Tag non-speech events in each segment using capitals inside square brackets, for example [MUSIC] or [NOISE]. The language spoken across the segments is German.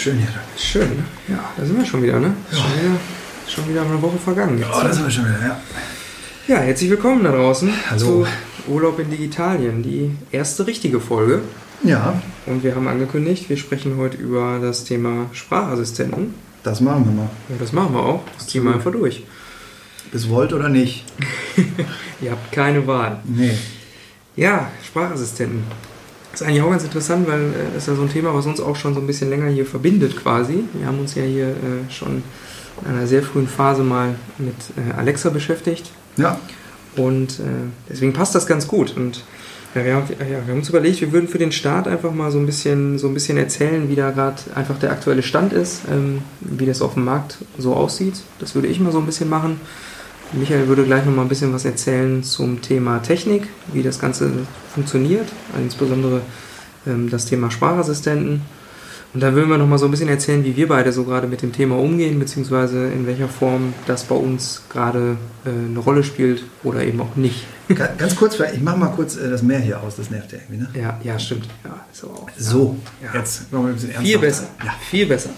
Oh, das ist schön hier. schön. ne? Ja, da sind wir schon wieder, ne? Ist Schon wieder, schon wieder eine Woche vergangen. Jetzt, Oh, da sind wir schon wieder, ja. ja, herzlich willkommen da draußen Hallo. zu Urlaub in Digitalien, die erste richtige Folge. Ja, Und wir haben angekündigt, wir sprechen heute über das Thema Sprachassistenten. das machen wir mal. Und das machen wir auch. Das ziehen wir einfach durch. Bis wollt oder nicht. [LAUGHS] Ihr habt keine Wahl. Nee. Ja, Sprachassistenten. Das ist eigentlich auch ganz interessant, weil äh, das ist ja so ein Thema, was uns auch schon so ein bisschen länger hier verbindet quasi. Wir haben uns ja hier äh, schon in einer sehr frühen Phase mal mit äh, Alexa beschäftigt Ja, und äh, deswegen passt das ganz gut. Und ja, wir, haben, ja, wir haben uns überlegt, wir würden für den Start einfach mal so ein bisschen, so ein bisschen erzählen, wie da gerade einfach der aktuelle Stand ist, ähm, wie das auf dem Markt so aussieht. Das würde ich mal so ein bisschen machen. Michael würde gleich noch mal ein bisschen was erzählen zum Thema Technik, wie das Ganze funktioniert, insbesondere ähm, das Thema Sprachassistenten. Und dann würden wir noch mal so ein bisschen erzählen, wie wir beide so gerade mit dem Thema umgehen, beziehungsweise in welcher Form das bei uns gerade äh, eine Rolle spielt oder eben auch nicht. Ga- ganz kurz, ich mache mal kurz äh, das Meer hier aus, das nervt ja irgendwie, ne? Ja, ja, stimmt. Ja, auch, So, Ja. jetzt machen wir ein bisschen Viel ernsthafter. besser. Ja. Viel besser.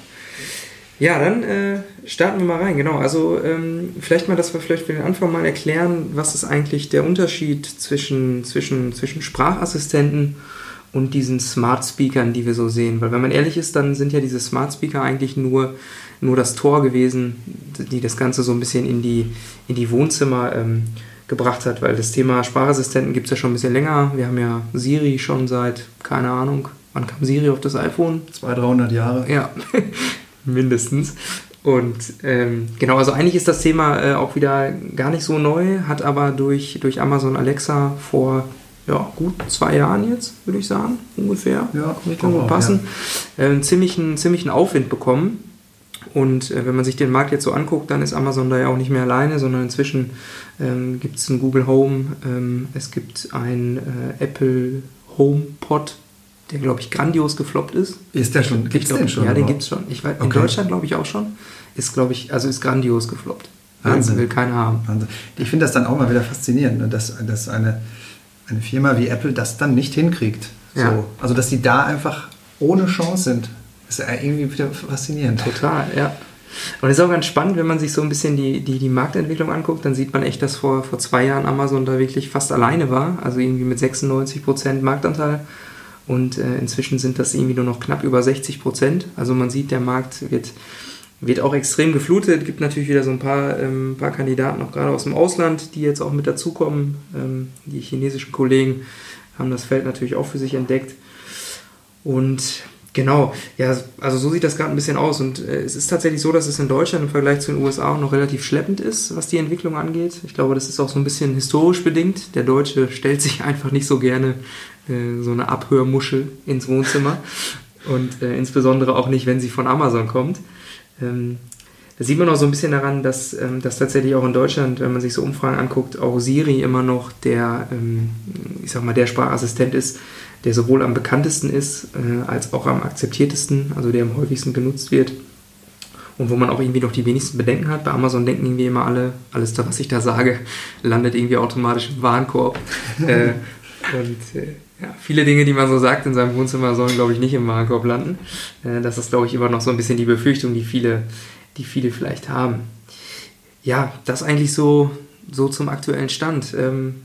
Ja, dann äh, starten wir mal rein. Genau, also ähm, vielleicht mal, dass wir vielleicht für den Anfang mal erklären, was ist eigentlich der Unterschied zwischen, zwischen, zwischen Sprachassistenten und diesen Smart Speakern, die wir so sehen. Weil wenn man ehrlich ist, dann sind ja diese Smart Speaker eigentlich nur, nur das Tor gewesen, die das Ganze so ein bisschen in die, in die Wohnzimmer ähm, gebracht hat. Weil das Thema Sprachassistenten gibt es ja schon ein bisschen länger. Wir haben ja Siri schon seit, keine Ahnung, wann kam Siri auf das iPhone? 200, 300 Jahre. Ja, mindestens. Und ähm, genau, also eigentlich ist das Thema äh, auch wieder gar nicht so neu, hat aber durch, durch Amazon Alexa vor ja, gut zwei Jahren jetzt, würde ich sagen, ungefähr. Ja, Kann auch, passen. Äh, einen ziemlichen, ziemlichen Aufwind bekommen. Und äh, wenn man sich den Markt jetzt so anguckt, dann ist Amazon da ja auch nicht mehr alleine, sondern inzwischen ähm, gibt es ein Google Home, ähm, es gibt ein äh, Apple HomePod, der glaube ich grandios gefloppt ist. Ist der schon? Gibt's glaub, den schon? Ja, den überhaupt? gibt's schon. Ich weiß, in Okay. Deutschland glaube ich auch schon. Ist, glaube ich, also ist grandios gefloppt. Will- Wahnsinn. Will keiner haben. Wahnsinn. Ich finde das dann auch mal wieder faszinierend, ne, dass, dass eine, eine Firma wie Apple das dann nicht hinkriegt. Ja. So. Also, dass die da einfach ohne Chance sind. Ist ja irgendwie wieder faszinierend. Total, ja. Und es ist auch ganz spannend, wenn man sich so ein bisschen die, die, die Marktentwicklung anguckt, dann sieht man echt, dass vor, vor zwei Jahren Amazon da wirklich fast alleine war, also irgendwie mit 96% Marktanteil. Und äh, inzwischen sind das irgendwie nur noch knapp über 60%. Also man sieht, der Markt wird, wird auch extrem geflutet. Gibt natürlich wieder so ein paar, ähm, paar Kandidaten, auch gerade aus dem Ausland, die jetzt auch mit dazukommen. Ähm, die chinesischen Kollegen haben das Feld natürlich auch für sich entdeckt. Und genau, ja, also so sieht das gerade ein bisschen aus. Und äh, es ist tatsächlich so, dass es in Deutschland im Vergleich zu den USA auch noch relativ schleppend ist, was die Entwicklung angeht. Ich glaube, das ist auch so ein bisschen historisch bedingt. Der Deutsche stellt sich [LAUGHS] einfach nicht so gerne äh, so eine Abhörmuschel ins Wohnzimmer. Und äh, insbesondere auch nicht, wenn sie von Amazon kommt. Ähm, das sieht man auch so ein bisschen daran, dass, ähm, dass tatsächlich auch in Deutschland, wenn man sich so Umfragen anguckt, auch Siri immer noch der, ähm, ich sag mal, der Sprachassistent ist, der sowohl am bekanntesten ist, äh, als auch am akzeptiertesten, also der am häufigsten genutzt wird. Und wo man auch irgendwie noch die wenigsten Bedenken hat. Bei Amazon denken irgendwie immer alle, alles, da, was ich da sage, landet irgendwie automatisch im Warenkorb. [LAUGHS] äh, und äh, ja, viele Dinge, die man so sagt in seinem Wohnzimmer, sollen, glaube ich, nicht im Warenkorb landen. Äh, das ist, glaube ich, immer noch so ein bisschen die Befürchtung, die viele, die viele vielleicht haben. Ja, das eigentlich so, so zum aktuellen Stand. Ähm,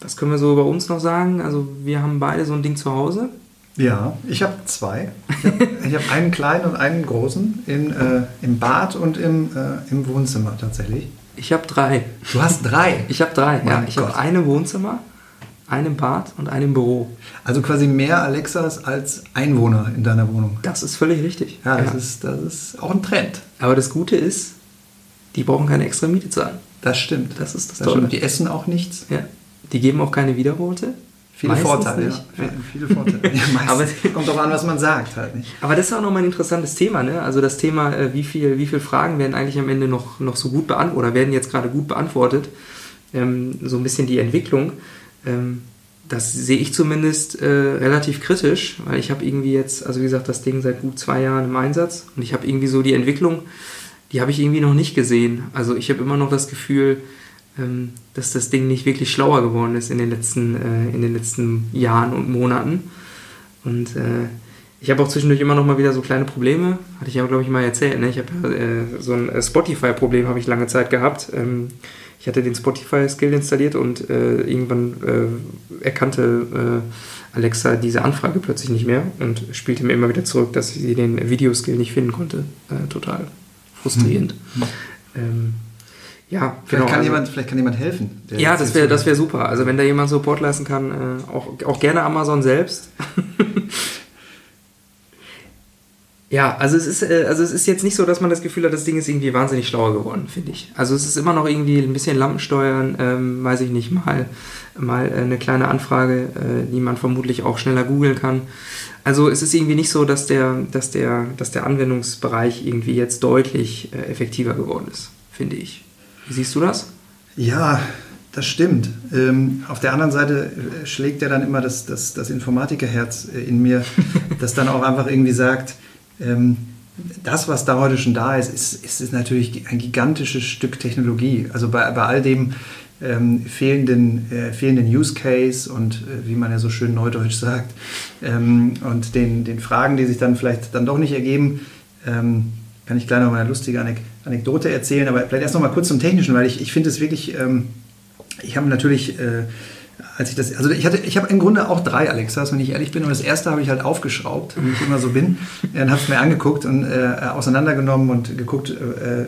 was können wir so über uns noch sagen? Also wir haben beide so ein Ding zu Hause. Ja, ich habe zwei. Ich habe [LAUGHS] hab einen kleinen und einen großen in, äh, im Bad und im, äh, im Wohnzimmer tatsächlich. Ich habe drei. Du hast drei. Ich habe drei, ja. Mein Ich habe eine im Wohnzimmer, einen im Bad und einen im Büro. Also quasi mehr Alexas als Einwohner in deiner Wohnung. Das ist völlig richtig. Ja, das, Ist, das ist auch ein Trend. Aber das Gute ist, die brauchen keine extra Miete zahlen. Das stimmt. Das ist das das Tolle. stimmt. Die essen auch nichts. Ja. Die geben auch keine Wiederworte. Viele Meistens Vorteile, nicht. ja. Viele, viele Vorteile. [LAUGHS] Ja. Aber- [LAUGHS] Kommt auch an, was man sagt halt nicht. Aber das ist auch nochmal ein interessantes Thema, ne? Also das Thema, äh, wie viel, wie viel Fragen werden eigentlich am Ende noch, noch so gut beantwortet oder werden jetzt gerade gut beantwortet. Ähm, so ein bisschen die Entwicklung. Ähm, das sehe ich zumindest äh, relativ kritisch, weil ich habe irgendwie jetzt, also wie gesagt, das Ding seit gut zwei Jahren im Einsatz und ich habe irgendwie so die Entwicklung, die habe ich irgendwie noch nicht gesehen. Also ich habe immer noch das Gefühl, ähm, dass das Ding nicht wirklich schlauer geworden ist in den letzten, äh, in den letzten Jahren und Monaten. Und äh, ich habe auch zwischendurch immer noch mal wieder so kleine Probleme. Hatte ich ja, glaube ich, mal erzählt. Ne? Ich habe äh, so ein äh, Spotify-Problem habe ich lange Zeit gehabt. Ähm, ich hatte den Spotify-Skill installiert und äh, irgendwann äh, erkannte äh, Alexa diese Anfrage plötzlich nicht mehr und spielte mir immer wieder zurück, dass sie den Videoskill nicht finden konnte. Äh, total frustrierend. Hm. Ähm, ja, vielleicht genau. Kann also, jemand, vielleicht kann jemand helfen. Ja, das wäre das wär super. Also wenn da jemand Support leisten kann, auch, auch gerne Amazon selbst. [LAUGHS] Ja, also es ist, äh, also es ist jetzt nicht so, dass man das Gefühl hat, das Ding ist irgendwie wahnsinnig schlauer geworden, finde ich. Also es ist immer noch irgendwie ein bisschen Lampensteuern, ähm, weiß ich nicht, mal, mal eine kleine Anfrage, äh, die man vermutlich auch schneller googeln kann. Also es ist irgendwie nicht so, dass der, dass der, dass der Anwendungsbereich irgendwie jetzt deutlich äh, effektiver geworden ist, finde ich. Wie siehst du das? Ja, das stimmt. Ähm, auf der anderen Seite äh, schlägt ja dann immer das, das, das Informatikerherz äh, in mir, [LAUGHS] das dann auch einfach irgendwie sagt, das, was da heute schon da ist, ist, ist, ist natürlich ein gigantisches Stück Technologie. Also bei, bei all dem ähm, fehlenden, äh, fehlenden Use Case und äh, wie man ja so schön neudeutsch sagt, ähm, und den, den Fragen, die sich dann vielleicht dann doch nicht ergeben, ähm, kann ich gleich noch mal eine lustige Anek Anekdote erzählen, aber vielleicht erst noch mal kurz zum Technischen, weil ich, ich finde es wirklich, ähm, ich habe natürlich äh, als ich das, also ich hatte, ich habe im Grunde auch drei Alexas, wenn ich ehrlich bin. Und das erste habe ich halt aufgeschraubt, wie ich immer so bin. [LAUGHS] Dann habe es mir angeguckt und äh, auseinandergenommen und geguckt, äh,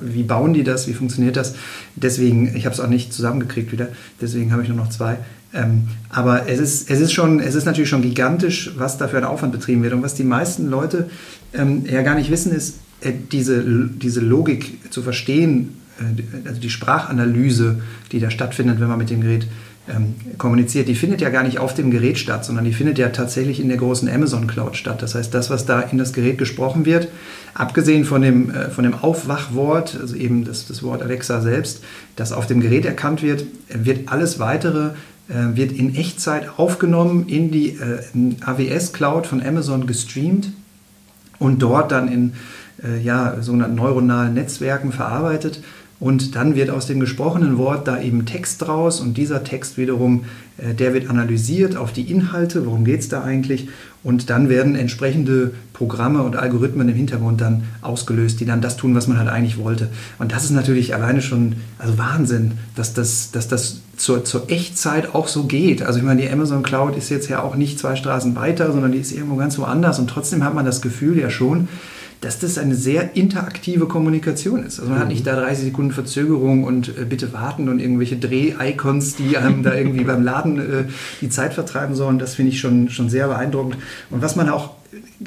wie bauen die das, wie funktioniert das. Deswegen, ich habe es auch nicht zusammengekriegt wieder. Deswegen habe ich nur noch zwei. Ähm, aber es ist, es ist schon, es ist natürlich schon gigantisch, was da für ein Aufwand betrieben wird. Und was die meisten Leute ähm, ja gar nicht wissen, ist, äh, diese, diese Logik zu verstehen, äh, also die Sprachanalyse, die da stattfindet, wenn man mit dem Gerät ähm, kommuniziert, die findet ja gar nicht auf dem Gerät statt, sondern die findet ja tatsächlich in der großen Amazon Cloud statt. Das heißt, das, was da in das Gerät gesprochen wird, abgesehen von dem, äh, von dem Aufwachwort, also eben das, das Wort Alexa selbst, das auf dem Gerät erkannt wird, wird alles weitere äh, wird in Echtzeit aufgenommen, in die äh, AWS Cloud von Amazon gestreamt und dort dann in äh, ja, sogenannten neuronalen Netzwerken verarbeitet und dann wird aus dem gesprochenen Wort da eben Text draus und dieser Text wiederum, äh, der wird analysiert auf die Inhalte, worum geht es da eigentlich und dann werden entsprechende Programme und Algorithmen im Hintergrund dann ausgelöst, die dann das tun, was man halt eigentlich wollte. Und das ist natürlich alleine schon also Wahnsinn, dass das, dass das zur, zur Echtzeit auch so geht. Also ich meine, die Amazon Cloud ist jetzt ja auch nicht zwei Straßen weiter, sondern die ist irgendwo ganz woanders und trotzdem hat man das Gefühl ja schon, dass das eine sehr interaktive Kommunikation ist. Also man mhm. hat nicht da 30 Sekunden Verzögerung und äh, bitte warten und irgendwelche Dreh-Icons, die einem da irgendwie beim Laden äh, die Zeit vertreiben sollen. Das finde ich schon, schon sehr beeindruckend. Und was man auch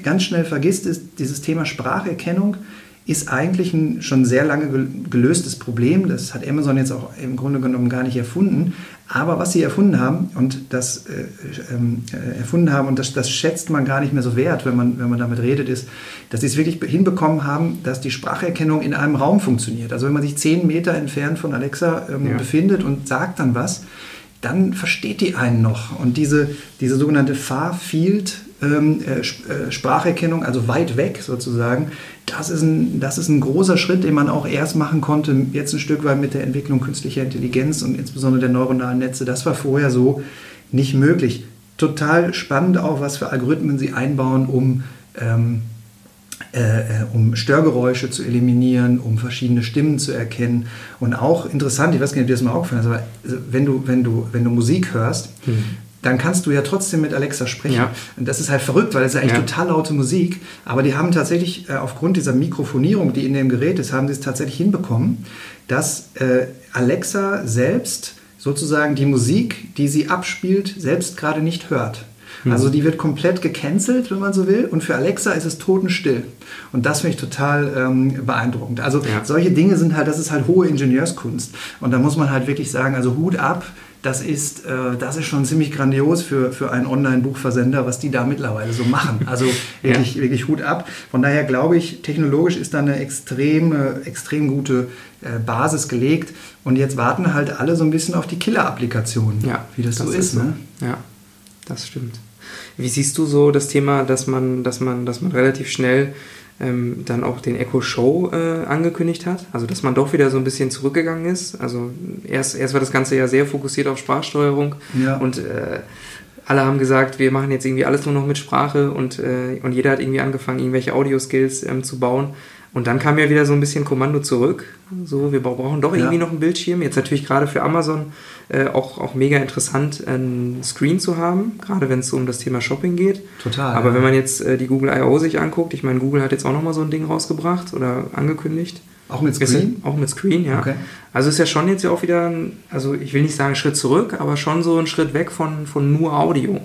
ganz schnell vergisst, ist dieses Thema Spracherkennung ist eigentlich ein schon sehr lange gelöstes Problem. Das hat Amazon jetzt auch im Grunde genommen gar nicht erfunden. Aber was sie erfunden haben und das äh, ähm, äh, erfunden haben und das, das, schätzt man gar nicht mehr so wert, wenn man, wenn man damit redet, ist, dass sie es wirklich hinbekommen haben, dass die Spracherkennung in einem Raum funktioniert. Also wenn man sich zehn Meter entfernt von Alexa ähm, ja. befindet und sagt dann was, dann versteht die einen noch. Und diese, diese sogenannte Far-Field Spracherkennung, also weit weg sozusagen, das ist, ein, das ist ein großer Schritt, den man auch erst machen konnte, jetzt ein Stück weit mit der Entwicklung künstlicher Intelligenz und insbesondere der neuronalen Netze. Das war vorher so nicht möglich. Total spannend auch, was für Algorithmen sie einbauen, um, ähm, äh, äh um Störgeräusche zu eliminieren, um verschiedene Stimmen zu erkennen. Und auch interessant, ich weiß nicht, ob dir das mal aufgefallen ist, aber wenn du, wenn du, wenn du Musik hörst, mhm dann kannst du ja trotzdem mit Alexa sprechen. Ja. Und das ist halt verrückt, weil es ist eigentlich ja. total laute Musik. Aber die haben tatsächlich äh, aufgrund dieser Mikrofonierung, die in dem Gerät ist, haben sie es tatsächlich hinbekommen, dass äh, Alexa selbst sozusagen die Musik, die sie abspielt, selbst gerade nicht hört. Mhm. Also die wird komplett gecancelt, wenn man so will. Und für Alexa ist es totenstill. Und das finde ich total ähm, beeindruckend. Also ja. solche Dinge sind halt, das ist halt hohe Ingenieurskunst. Und da muss man halt wirklich sagen, also Hut ab das ist, äh, das ist schon ziemlich grandios für, für einen Online-Buchversender, was die da mittlerweile so machen. Also wirklich, ja. wirklich Hut ab. Von daher glaube ich, technologisch ist da eine extrem, extrem gute äh, Basis gelegt. Und jetzt warten halt alle so ein bisschen auf die Killer-Applikationen, ja, wie das, das so ist. ist ne? Ja, das stimmt. Wie siehst du so das Thema, dass man, dass man, dass man relativ schnell ähm, dann auch den Echo Show äh, angekündigt hat. Also dass man doch wieder so ein bisschen zurückgegangen ist. Also erst, erst war das Ganze ja sehr fokussiert auf Sprachsteuerung ja. und äh, alle haben gesagt, wir machen jetzt irgendwie alles nur noch mit Sprache und, äh, und jeder hat irgendwie angefangen, irgendwelche Audio-Skills ähm, zu bauen. Und dann kam ja wieder so ein bisschen Kommando zurück. So, wir brauchen doch irgendwie ja. noch einen Bildschirm. Jetzt natürlich gerade für Amazon äh, auch, auch mega interessant, einen Screen zu haben, gerade wenn es so um das Thema Shopping geht. Total. Aber ja. wenn man jetzt äh, die Google I.O. sich anguckt, ich meine, Google hat jetzt auch nochmal so ein Ding rausgebracht oder angekündigt. Auch mit Screen? Ist, auch mit Screen, ja. Okay. Also ist ja schon jetzt ja auch wieder, ein, also ich will nicht sagen Schritt zurück, aber schon so ein Schritt weg von, von nur Audio.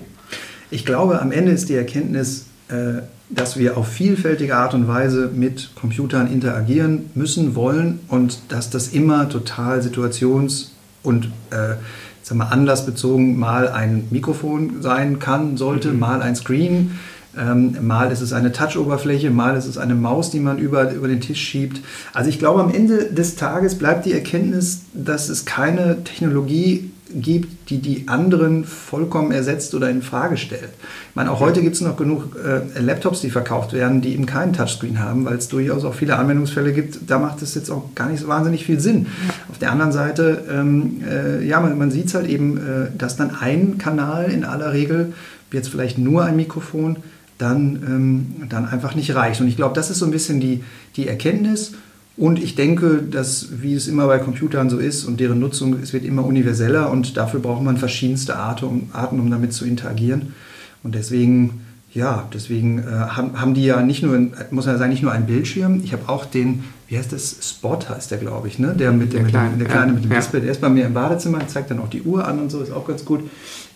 Ich glaube, am Ende ist die Erkenntnis, äh, dass wir auf vielfältige Art und Weise mit Computern interagieren müssen, wollen und dass das immer total situations- und äh, sagen wir, anlassbezogen mal ein Mikrofon sein kann, sollte, mhm. mal ein Screen ähm, mal ist es eine Touch-Oberfläche, mal ist es eine Maus, die man über, über den Tisch schiebt. Also ich glaube, am Ende des Tages bleibt die Erkenntnis, dass es keine Technologie gibt, die die anderen vollkommen ersetzt oder in Frage stellt. Ich meine, auch heute gibt es noch genug äh, Laptops, die verkauft werden, die eben keinen Touchscreen haben, weil es durchaus auch viele Anwendungsfälle gibt. Da macht es jetzt auch gar nicht so wahnsinnig viel Sinn. Auf der anderen Seite, ähm, äh, ja, man, man sieht es halt eben, äh, dass dann ein Kanal in aller Regel, jetzt vielleicht nur ein Mikrofon, dann, ähm, dann einfach nicht reicht. Und ich glaube, das ist so ein bisschen die, die Erkenntnis. Und ich denke, dass, wie es immer bei Computern so ist und deren Nutzung, es wird immer universeller und dafür braucht man verschiedenste Arten, Arten um damit zu interagieren. Und deswegen, ja, deswegen äh, haben, haben die ja nicht nur, muss man sagen, nicht nur einen Bildschirm. Ich habe auch den, wie heißt das, Spot heißt der, glaube ich, ne? Der mit, der, der, kleine, mit, der kleine ja, mit dem ja. Display. Der ist bei mir im Badezimmer, zeigt dann auch die Uhr an und so, ist auch ganz gut.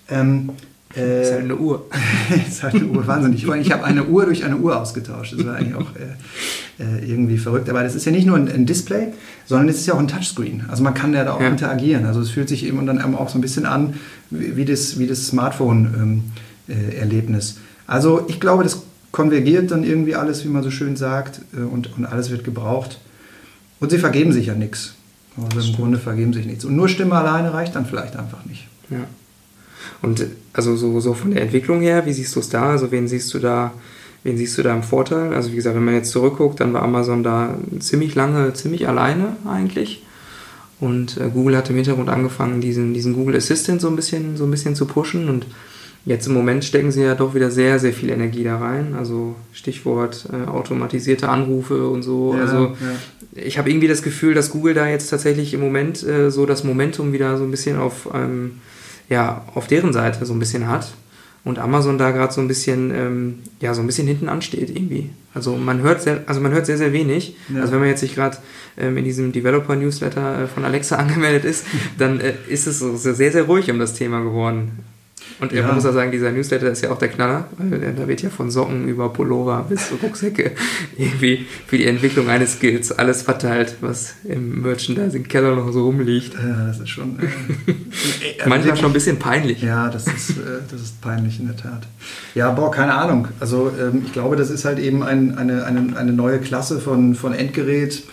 Ähm, äh, ist halt eine Uhr. [LAUGHS] ist halt eine Uhr, wahnsinnig. Ich habe eine Uhr durch eine Uhr ausgetauscht. Das war eigentlich auch äh, äh, irgendwie verrückt. Aber das ist ja nicht nur ein, ein, Display, sondern es ist ja auch ein Touchscreen. Also man kann ja da auch ja. interagieren. Also es fühlt sich eben dann auch so ein bisschen an wie, wie das, wie das Smartphone-Erlebnis. Ähm, äh, also ich glaube, das konvergiert dann irgendwie alles, wie man so schön sagt, äh, und, und alles wird gebraucht. Und sie vergeben sich ja nichts. Also im Grunde vergeben sich nichts. Und nur Stimme alleine reicht dann vielleicht einfach nicht. Ja. Und also so, so von der Entwicklung her, wie siehst du es da? Also wen siehst du da, wen siehst du da im Vorteil? Also wie gesagt, wenn man jetzt zurückguckt, dann war Amazon da ziemlich lange, ziemlich alleine eigentlich. Und äh, Google hat im Hintergrund angefangen, diesen, diesen Google Assistant so ein bisschen, so ein bisschen zu pushen. Und jetzt im Moment stecken sie ja doch wieder sehr, sehr viel Energie da rein. Also Stichwort äh, automatisierte Anrufe und so. Ja, also ja. ich habe irgendwie das Gefühl, dass Google da jetzt tatsächlich im Moment äh, so das Momentum wieder so ein bisschen auf ähm, ja, auf deren Seite so ein bisschen hat und Amazon da gerade so ein bisschen, ähm, ja, so ein bisschen hinten ansteht irgendwie. Also man hört sehr, also man hört sehr, sehr wenig. Ja. Also wenn man jetzt sich gerade ähm, in diesem Developer-Newsletter äh, von Alexa [LAUGHS] angemeldet ist, dann äh, ist es so sehr, sehr ruhig um das Thema geworden. Und ja. man muss auch sagen, dieser Newsletter ist ja auch der Knaller, weil da wird ja von Socken über Pullover bis Rucksäcke [LAUGHS] irgendwie für die Entwicklung eines Skills alles verteilt, was im Merchandising-Keller noch so rumliegt. Ja, das ist schon. [LAUGHS] Äh, Manchmal schon ein bisschen peinlich. Ja, das ist, äh, das ist peinlich in der Tat. Ja, boah, keine Ahnung. Also ähm, ich glaube, das ist halt eben ein, eine, eine, eine neue Klasse von, von Endgerät.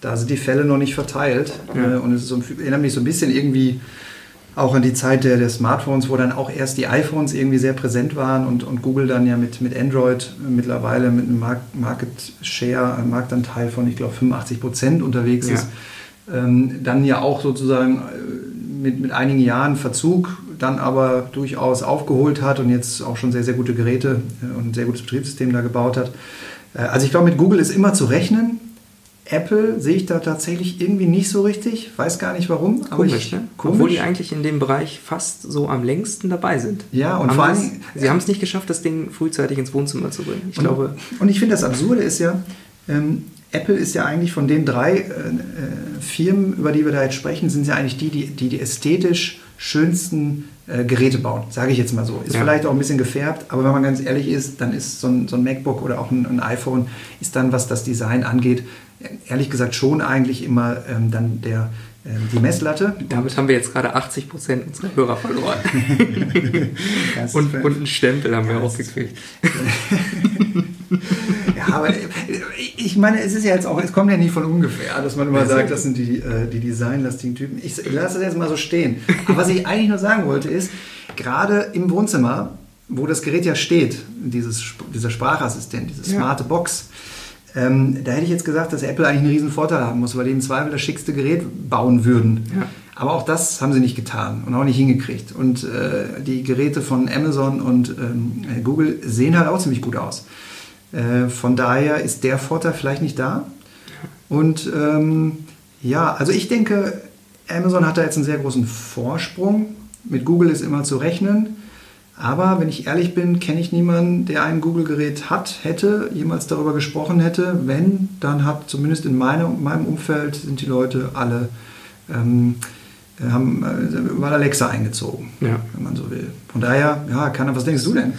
Da sind die Fälle noch nicht verteilt. Ja. Äh, und es ist so, erinnert mich so ein bisschen irgendwie auch an die Zeit der, der, Smartphones, wo dann auch erst die iPhones irgendwie sehr präsent waren und, und Google dann ja mit, mit Android mittlerweile mit einem Market Share, einem Marktanteil von, ich glaube, 85 Prozent unterwegs ja. ist. Ähm, dann ja auch sozusagen äh, mit, mit einigen Jahren Verzug dann aber durchaus aufgeholt hat und jetzt auch schon sehr, sehr gute Geräte äh, und ein sehr gutes Betriebssystem da gebaut hat. Äh, also ich glaube, mit Google ist immer zu rechnen. Apple sehe ich da tatsächlich irgendwie nicht so richtig, weiß gar nicht warum. Aber komisch, ich, ne? komisch. Obwohl die eigentlich in dem Bereich fast so am längsten dabei sind. Ja, und haben vor allem. Sie haben es nicht geschafft, das Ding frühzeitig ins Wohnzimmer zu bringen. Ich und, glaube. Und ich finde, das Absurde ist ja, ähm, Apple ist ja eigentlich von den drei äh, äh, Firmen, über die wir da jetzt sprechen, sind ja eigentlich die, die die, die ästhetisch schönsten äh, Geräte bauen, sage ich jetzt mal so. Ist ja. vielleicht auch ein bisschen gefärbt, aber wenn man ganz ehrlich ist, dann ist so ein, so ein MacBook oder auch ein, ein, iPhone, ist dann, was das Design angeht, ehrlich gesagt schon eigentlich immer ähm, dann der, äh, die Messlatte. Damit haben wir jetzt gerade 80 Prozent unserer Hörer verloren. [LAUGHS] und, und einen Stempel haben wir auch gekriegt. [LAUGHS] ja, aber äh, ich meine, es ist ja jetzt auch, es kommt ja nicht von ungefähr, dass man immer sagt, das sind die, äh, die designlastigen Typen. Ich lasse das jetzt mal so stehen. Aber was ich eigentlich nur sagen wollte ist, gerade im Wohnzimmer, wo das Gerät ja steht, dieses, dieser Sprachassistent, diese smarte Box, Ähm, da hätte ich jetzt gesagt, dass Apple eigentlich einen riesen Vorteil haben muss, weil die im Zweifel das schickste Gerät bauen würden. Ja. Aber auch das haben sie nicht getan und auch nicht hingekriegt. Und äh, die Geräte von Amazon und ähm, Google sehen halt auch ziemlich gut aus. Äh, von daher ist der Vorteil vielleicht nicht da. Und ähm, ja, also ich denke, Amazon hat da jetzt einen sehr großen Vorsprung. Mit Google ist immer zu rechnen. Aber wenn ich ehrlich bin, kenne ich niemanden, der ein Google-Gerät hat, hätte, jemals darüber gesprochen hätte. Wenn, dann hat zumindest in meinem, meinem Umfeld sind die Leute alle ähm, haben äh, mal Alexa eingezogen, ja. wenn man so will. Von daher, ja, Keiner, was denkst du denn?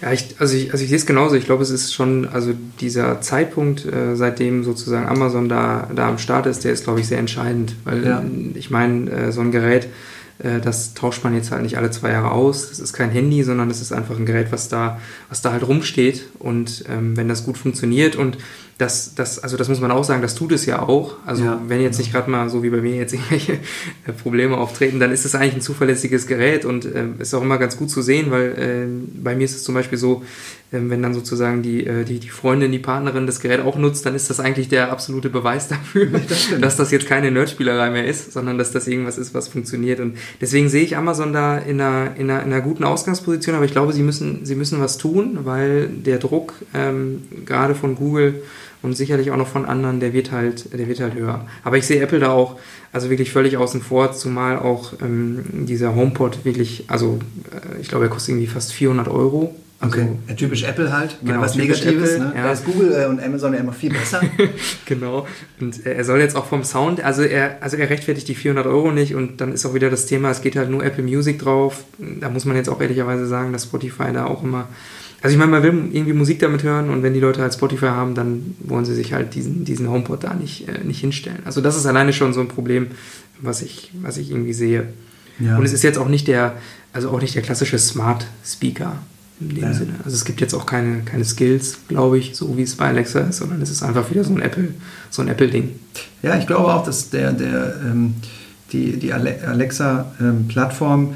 Ja, ich, also, ich, also ich sehe es genauso. Ich glaube, es ist schon, also dieser Zeitpunkt, äh, seitdem sozusagen Amazon da, da am Start ist, der ist, glaube ich, sehr entscheidend. Weil ja. ich meine, äh, so ein Gerät, äh, das tauscht man jetzt halt nicht alle zwei Jahre aus. Das ist kein Handy, sondern das ist einfach ein Gerät, was da, was da halt rumsteht. Und ähm, wenn das gut funktioniert und das, das, also das muss man auch sagen, das tut es ja auch. Also ja. wenn jetzt nicht gerade mal so wie bei mir jetzt irgendwelche äh, Probleme auftreten, dann ist es eigentlich ein zuverlässiges Gerät und äh, ist auch immer ganz gut zu sehen, weil äh, bei mir ist es zum Beispiel so, ähm, wenn dann sozusagen die, äh, die, die Freundin, die Partnerin das Gerät auch nutzt, dann ist das eigentlich der absolute Beweis [LAUGHS] dafür, das dass das jetzt keine Nerdspielerei mehr ist, sondern dass das irgendwas ist, was funktioniert. Und deswegen sehe ich Amazon da in einer, in einer, in einer guten Ausgangsposition, aber ich glaube, sie müssen, sie müssen was tun, weil der Druck ähm, gerade von Google und sicherlich auch noch von anderen, der wird halt, der wird halt höher. Aber ich sehe Apple da auch, also wirklich völlig außen vor, zumal auch ähm, dieser HomePod wirklich, also äh, ich glaube, er kostet irgendwie fast 400 Euro also, okay. Ja, typisch Apple halt, genau, was Negatives. Apple, ne? ja. Da ist Google äh, und Amazon ja immer viel besser. [LAUGHS] genau. Und er soll jetzt auch vom Sound, also er, also er rechtfertigt die 400 Euro nicht und dann ist auch wieder das Thema, es geht halt nur Apple Music drauf. Da muss man jetzt auch ehrlicherweise sagen, dass Spotify da auch immer. Also ich meine, man will irgendwie Musik damit hören und wenn die Leute halt Spotify haben, dann wollen sie sich halt diesen, diesen HomePod da nicht, äh, nicht hinstellen. Also das ist alleine schon so ein Problem, was ich, was ich irgendwie sehe. Ja. Und es ist jetzt auch nicht der, also auch nicht der klassische Smart Speaker in dem ja. Sinne. Also es gibt jetzt auch keine, keine Skills, glaube ich, so wie es bei Alexa ist, sondern es ist einfach wieder so ein Apple, so ein Apple-Ding. Ja, ich glaube auch, dass der, der, ähm, die, die Alexa-Plattform ähm,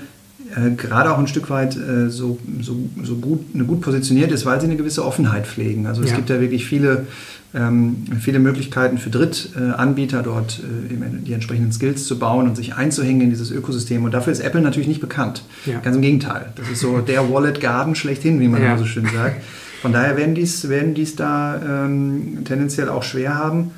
äh, gerade auch ein Stück weit äh, so, so, so gut, eine gut positioniert ist, weil sie eine gewisse Offenheit pflegen. Also es ja. gibt ja wirklich viele, ähm, viele Möglichkeiten für Drittanbieter dort äh, die entsprechenden Skills zu bauen und sich einzuhängen in dieses Ökosystem. Und dafür ist Apple natürlich nicht bekannt. Ja. Ganz im Gegenteil. Das ist so [LAUGHS] der Wallet Garden schlechthin, wie man ja. immer so schön sagt. Von daher werden dies, werden dies da ähm, tendenziell auch schwer haben.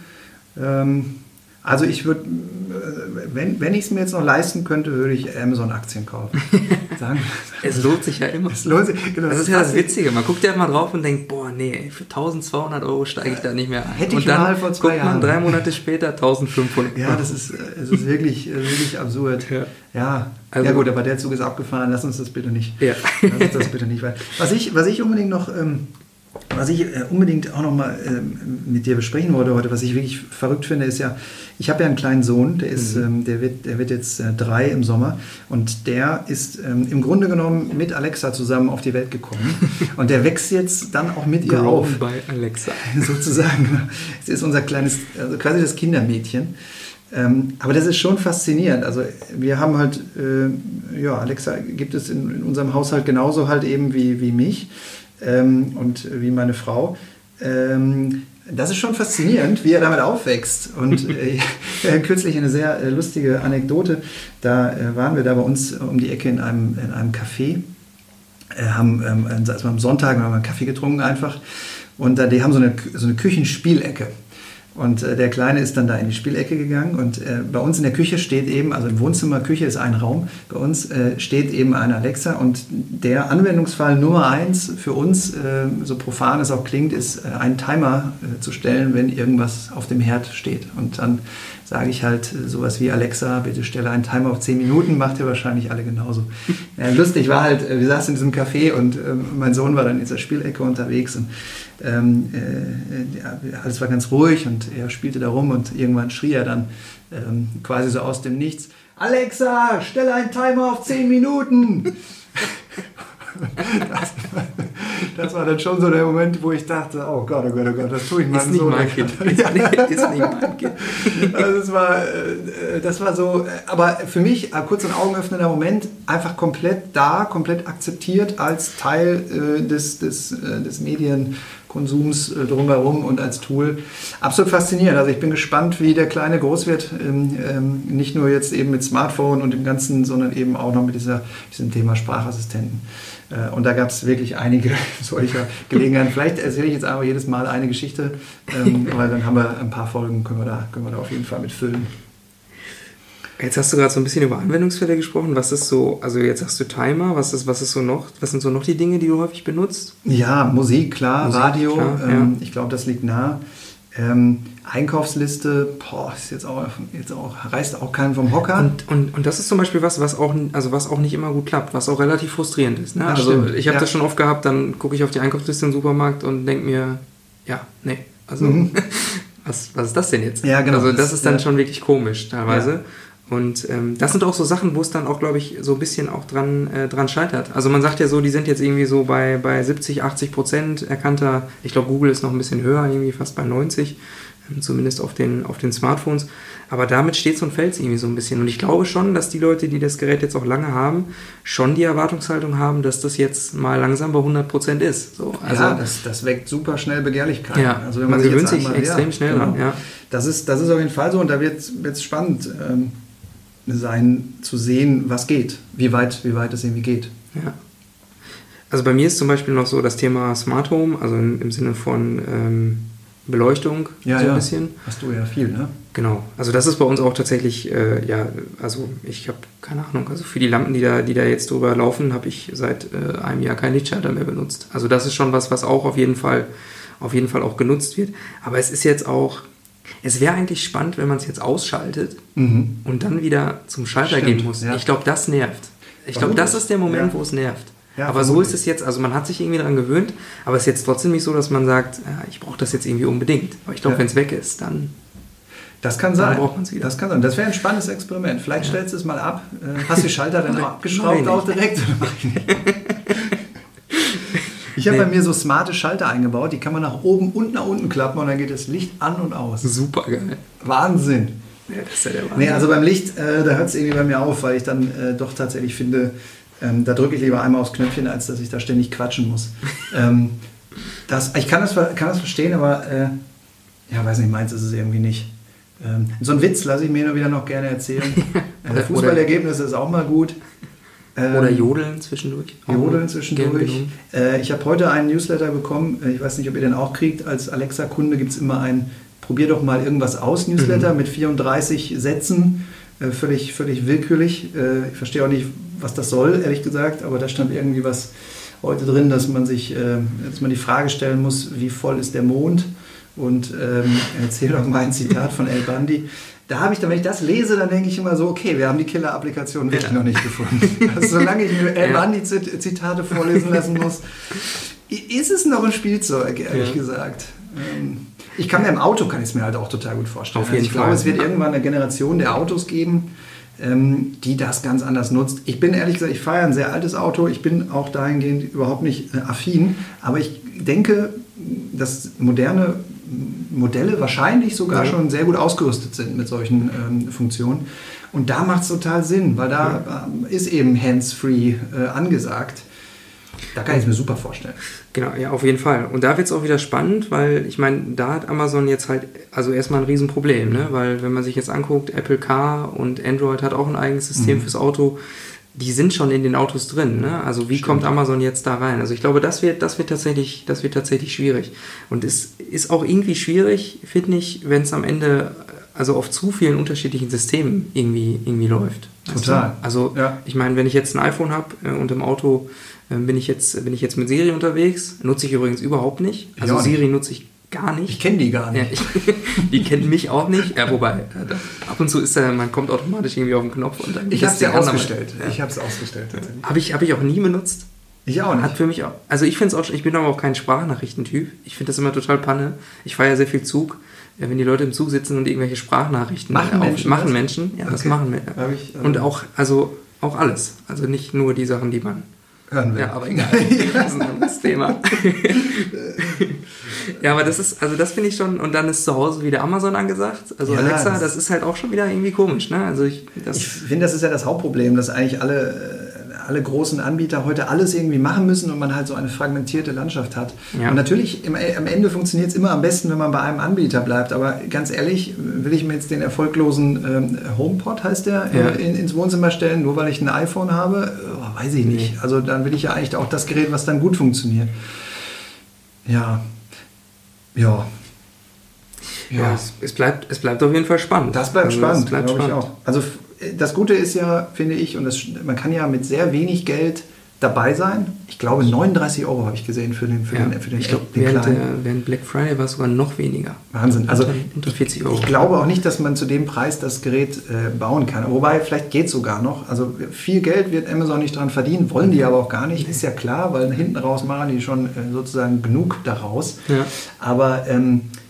Ähm, also ich würde, äh, wenn, wenn ich es mir jetzt noch leisten könnte, würde ich Amazon-Aktien kaufen. [LAUGHS] Sagen, es lohnt sich ja immer. Es lohnt sich, genau, das ist ja das Witzige. Man guckt ja mal drauf und denkt, boah, nee, für 1200 Euro steige ich da nicht mehr ein. Hätte und ich dann mal vor zwei guckt man drei Monate später 1500 Ja, das ist, es ist wirklich, wirklich absurd. Ja. Ja, also, ja gut, aber der Zug ist abgefahren. Lass uns das bitte nicht. Ja. Lass uns das bitte nicht. Was ich, was ich unbedingt noch... Ähm, was ich äh, unbedingt auch nochmal äh, mit dir besprechen wollte heute, was ich wirklich verrückt finde, ist ja, ich habe ja einen kleinen Sohn, der, ist, mhm. ähm, der, wird, der wird jetzt äh, drei im Sommer und der ist ähm, im Grunde genommen mit Alexa zusammen auf die Welt gekommen [LAUGHS] und der wächst jetzt dann auch mit ihr auf. bei Alexa. [LAUGHS] Sozusagen. Es ist unser kleines, also quasi das Kindermädchen. Ähm, aber das ist schon faszinierend. Also wir haben halt, äh, ja, Alexa gibt es in, in, unserem Haushalt genauso halt eben wie, wie mich ähm, und wie meine Frau. Ähm, das ist schon faszinierend, wie er damit aufwächst. Und [LAUGHS] äh, kürzlich eine sehr äh, lustige Anekdote. Da äh, waren wir da bei uns um die Ecke in einem, in einem Café. Äh, haben ähm, also am Sonntag haben wir einen Kaffee getrunken einfach. Und äh, die haben so eine, so eine Küchenspielecke. Und äh, der Kleine ist dann da in die Spielecke gegangen und äh, bei uns in der Küche steht eben, also im Wohnzimmer, Küche ist ein Raum, bei uns äh, steht eben ein Alexa und der Anwendungsfall Nummer eins für uns, äh, so profan es auch klingt, ist äh, einen Timer äh, zu stellen, wenn irgendwas auf dem Herd steht. Und dann sage ich halt sowas wie Alexa, bitte stelle einen Timer auf 10 Minuten, macht ihr wahrscheinlich alle genauso. [LAUGHS] Ja, lustig war halt, wir saßen in diesem Café und mein Sohn war dann in dieser Spielecke unterwegs und ähm, äh, alles war ganz ruhig und er spielte da rum und irgendwann schrie er dann ähm, quasi so aus dem Nichts, Alexa, stelle einen Timer auf 10 Minuten. [LAUGHS] Das, das, war dann schon so der Moment, wo ich dachte, oh Gott, oh Gott, oh Gott, das tue ich mal so. Mein kind. Ja. Ist nicht mein Kind. [LAUGHS] Also das war, äh, das war so, aber für mich äh, kurz ein augenöffnender Moment, einfach komplett da, komplett akzeptiert als Teil äh, des, des, des Medien Konsums äh, drumherum und als Tool. Absolut faszinierend. Also ich bin gespannt, wie der Kleine groß wird. Ähm, ähm, nicht nur jetzt eben mit Smartphone und dem Ganzen, sondern eben auch noch mit dieser, diesem Thema Sprachassistenten. Äh, und da gab es wirklich einige [LAUGHS] solcher Gelegenheiten. Vielleicht erzähle ich jetzt einfach jedes Mal eine Geschichte, ähm, [LAUGHS] weil dann haben wir ein paar Folgen, können wir da, können wir da auf jeden Fall mitfüllen. Jetzt hast du gerade so ein bisschen über Anwendungsfälle gesprochen. Was ist so, also jetzt sagst du Timer, was ist, was ist so noch, was sind so noch die Dinge, die du häufig benutzt? Ja, Musik, klar, Musik, Radio, klar, ähm, ja. ich glaube, das liegt nah. Ähm, Einkaufsliste, boah, ist jetzt auch, jetzt auch, reißt auch keinen vom Hocker. Und, und, und das ist zum Beispiel was, was auch, also was auch nicht immer gut klappt, was auch relativ frustrierend ist. Ne? Also stimmt. ich habe ja. das schon oft gehabt, dann gucke ich auf die Einkaufsliste im Supermarkt und denke mir, ja, nee, also mhm. [LAUGHS] was, was ist das denn jetzt? Ja, genau. Also das, das ist dann ja. schon wirklich komisch teilweise. Ja. Und ähm, das sind auch so Sachen, wo es dann auch, glaube ich, so ein bisschen auch dran, äh, dran scheitert. Also man sagt ja so, die sind jetzt irgendwie so bei, bei 70, 80 Prozent erkannter. Ich glaube, Google ist noch ein bisschen höher, irgendwie fast bei 90, ähm, zumindest auf den, auf den Smartphones. Aber damit steht so ein Fels irgendwie so ein bisschen. Und ich glaube schon, dass die Leute, die das Gerät jetzt auch lange haben, schon die Erwartungshaltung haben, dass das jetzt mal langsam bei 100 Prozent ist. So, also, ja, das, das weckt super schnell Begehrlichkeit. Ja, also wenn man, man sich gewöhnt sich einmal, extrem ja, schnell genau. dran. Ja. Das, ist, das ist auf jeden Fall so und da wird es spannend. Ähm, sein, zu sehen, was geht, wie weit, wie weit es irgendwie geht. Ja. Also bei mir ist zum Beispiel noch so das Thema Smart Home, also im, im Sinne von ähm, Beleuchtung ja, so ein ja. bisschen. Hast du ja viel, ne? Genau. Also das ist bei uns auch tatsächlich, äh, ja, also ich habe keine Ahnung, also für die Lampen, die da, die da jetzt drüber laufen, habe ich seit äh, einem Jahr keinen Lichtschalter mehr benutzt. Also das ist schon was, was auch auf jeden Fall, auf jeden Fall auch genutzt wird. Aber es ist jetzt auch, es wäre eigentlich spannend, wenn man es jetzt ausschaltet mhm. und dann wieder zum Schalter Stimmt, gehen muss. Ja. Ich glaube, das nervt. Ich glaube, das ist der Moment, ja. wo es nervt. Ja, aber so ist es jetzt, also man hat sich irgendwie daran gewöhnt, aber es ist jetzt trotzdem nicht so, dass man sagt, ja, ich brauche das jetzt irgendwie unbedingt. Aber ich glaube, wenn es weg ist, dann. Das kann sein. Das kann sein. Das wäre ein spannendes Experiment. Vielleicht stellst du es mal ab. Äh, hast du die Schalter dann [LAUGHS] abgeschraubt auch direkt? [LAUGHS] Ich habe nee. bei mir so smarte Schalter eingebaut, die kann man nach oben und nach unten klappen und dann geht das Licht an und aus. Super geil. Wahnsinn. Ja, das ist ja der Wahnsinn. Nee, also beim Licht, äh, da hört es irgendwie bei mir auf, weil ich dann äh, doch tatsächlich finde, ähm, da drücke ich lieber einmal aufs Knöpfchen, als dass ich da ständig quatschen muss. [LAUGHS] ähm, das, ich kann das, kann das verstehen, aber äh, ja, weiß nicht, meins ist es irgendwie nicht. Ähm, so einen Witz lasse ich mir nur wieder noch gerne erzählen. [LAUGHS] äh, Fußballergebnisse ist auch mal gut. Oder ähm, Jodeln zwischendurch. Jodeln zwischendurch. Äh, ich habe heute einen Newsletter bekommen, äh, ich weiß nicht, ob ihr den auch kriegt. Als Alexa-Kunde gibt es immer ein Probier doch mal irgendwas aus Newsletter mhm. mit 34 Sätzen, äh, völlig, völlig willkürlich. Äh, ich verstehe auch nicht, was das soll, ehrlich gesagt, aber da stand irgendwie was heute drin, dass man sich, äh, dass man die Frage stellen muss, wie voll ist der Mond? Und ähm, erzähl doch mal ein Zitat von El Bandi da habe ich dann, wenn ich das lese, dann denke ich immer so, okay, wir haben die Killer-Applikation wirklich ja. noch nicht gefunden. Also, solange ich mir [LAUGHS] El Bandi Zitate vorlesen lassen muss, ist es noch ein Spielzeug, ehrlich ja. gesagt. Ähm, ich kann mir im Auto, kann ich es mir halt auch total gut vorstellen. Auf jeden also ich Fall. glaube, es wird irgendwann eine Generation der Autos geben, ähm, die das ganz anders nutzt. Ich bin ehrlich gesagt, ich fahre ein sehr altes Auto, ich bin auch dahingehend überhaupt nicht äh, affin, aber ich denke, dass moderne Modelle wahrscheinlich sogar ja. schon sehr gut ausgerüstet sind mit solchen ähm, Funktionen. Und da macht es total Sinn, weil da ja. ähm, ist eben Hands-Free äh, angesagt. Da kann ich es mir super vorstellen. Genau, ja, auf jeden Fall. Und da wird es auch wieder spannend, weil ich meine, da hat Amazon jetzt halt, also erstmal ein Riesenproblem, ne? weil wenn man sich jetzt anguckt, Apple Car und Android hat auch ein eigenes System mhm. fürs Auto die sind schon in den Autos drin. Ne? Also wie Stimmt. kommt Amazon jetzt da rein? Also ich glaube, das wird, das wird tatsächlich, das wird tatsächlich schwierig. Und es ist auch irgendwie schwierig, finde ich, wenn es am Ende also auf zu vielen unterschiedlichen Systemen irgendwie, irgendwie läuft. Total. Du? Also ja. ich meine, wenn ich jetzt ein iPhone habe äh, und im Auto äh, bin ich jetzt bin ich jetzt mit Siri unterwegs, nutze ich übrigens überhaupt nicht. Also Siri nutze ich gar nicht. Ich kenne die gar nicht. Ja, [LAUGHS] ich, die kennen mich auch nicht. Ja, wobei, ab und zu ist er, man kommt automatisch irgendwie auf den Knopf und dann. Ich habe es ja ausgestellt. Ja. Ich habe es ausgestellt tatsächlich. Habe ich, hab ich auch nie benutzt. Ich auch nicht. Hat für mich auch, also ich finde es auch, ich bin aber auch kein Sprachnachrichtentyp. Ich finde das immer total Panne. Ich fahre ja sehr viel Zug. Wenn die Leute im Zug sitzen und irgendwelche Sprachnachrichten machen, auf, Menschen, machen Menschen, ja, okay. das machen wir. Ich, also und auch, also auch alles. Also nicht nur die Sachen, die man hören will. Ja, aber egal. [LAUGHS] das ist ein anderes Thema. [LAUGHS] ja, aber das ist, also das finde ich schon, und dann ist zu Hause wieder Amazon angesagt. Also ja, Alexa, das, das, ist halt auch schon wieder irgendwie komisch, ne? Also ich, ich finde, das ist ja das Hauptproblem, dass eigentlich alle, alle großen Anbieter heute alles irgendwie machen müssen und man halt so eine fragmentierte Landschaft hat. Ja. Und natürlich, im, am Ende funktioniert es immer am besten, wenn man bei einem Anbieter bleibt. Aber ganz ehrlich, will ich mir jetzt den erfolglosen ähm, HomePod, heißt der, ja. äh, in, ins Wohnzimmer stellen, nur weil ich ein iPhone habe? Oh, weiß ich nicht. Nee. Also dann will ich ja eigentlich auch das Gerät, was dann gut funktioniert. Ja. Ja. Ja, ja es, es, bleibt, es bleibt auf jeden Fall spannend. Das bleibt also, spannend, glaube ich auch. Also das Gute ist ja, finde ich, und das, man kann ja mit sehr wenig Geld dabei sein. Ich glaube, 39 Euro habe ich gesehen für den, für ja, den, für den, ich glaub, den während, kleinen. Der, während Black Friday war es sogar noch weniger. Wahnsinn. Also unter, 40 Euro. Ich glaube auch nicht, dass man zu dem Preis das Gerät äh, bauen kann. Wobei, vielleicht geht es sogar noch. Also viel Geld wird Amazon nicht dran verdienen, wollen die aber auch gar nicht. Ist ja klar, weil hinten raus machen die schon äh, sozusagen genug daraus. Ja. Aber ähm, äh,